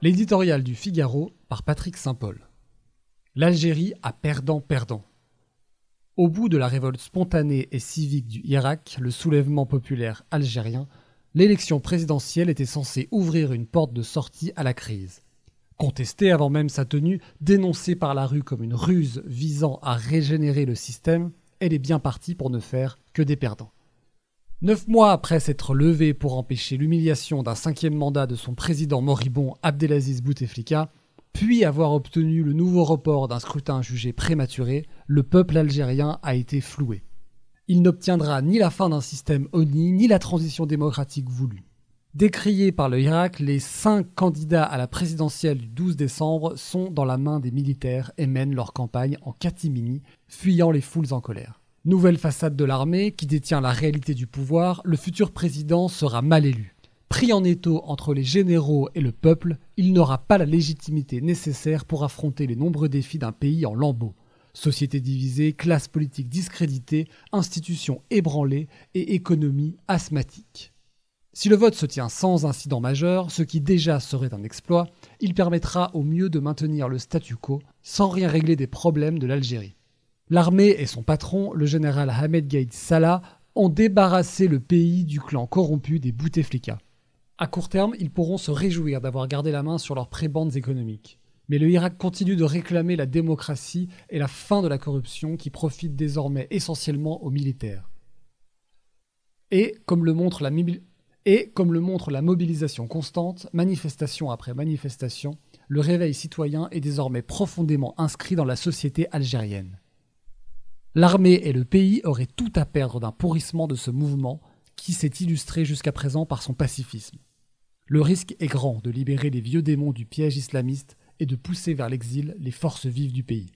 L'éditorial du Figaro par Patrick Saint-Paul. L'Algérie a perdant-perdant. Au bout de la révolte spontanée et civique du Irak, le soulèvement populaire algérien, l'élection présidentielle était censée ouvrir une porte de sortie à la crise. Contestée avant même sa tenue, dénoncée par la rue comme une ruse visant à régénérer le système, elle est bien partie pour ne faire que des perdants. Neuf mois après s'être levé pour empêcher l'humiliation d'un cinquième mandat de son président moribond Abdelaziz Bouteflika, puis avoir obtenu le nouveau report d'un scrutin jugé prématuré, le peuple algérien a été floué. Il n'obtiendra ni la fin d'un système ONI, ni la transition démocratique voulue. Décriés par le Irak, les cinq candidats à la présidentielle du 12 décembre sont dans la main des militaires et mènent leur campagne en catimini, fuyant les foules en colère. Nouvelle façade de l'armée qui détient la réalité du pouvoir, le futur président sera mal élu. Pris en étau entre les généraux et le peuple, il n'aura pas la légitimité nécessaire pour affronter les nombreux défis d'un pays en lambeaux. Société divisée, classe politique discréditée, institutions ébranlées et économie asthmatique. Si le vote se tient sans incident majeur, ce qui déjà serait un exploit, il permettra au mieux de maintenir le statu quo sans rien régler des problèmes de l'Algérie. L'armée et son patron, le général Ahmed Gaïd Salah, ont débarrassé le pays du clan corrompu des Bouteflika. À court terme, ils pourront se réjouir d'avoir gardé la main sur leurs prébendes économiques. Mais le Irak continue de réclamer la démocratie et la fin de la corruption qui profite désormais essentiellement aux militaires. Et comme le montre la mobilisation constante, manifestation après manifestation, le réveil citoyen est désormais profondément inscrit dans la société algérienne. L'armée et le pays auraient tout à perdre d'un pourrissement de ce mouvement qui s'est illustré jusqu'à présent par son pacifisme. Le risque est grand de libérer les vieux démons du piège islamiste et de pousser vers l'exil les forces vives du pays.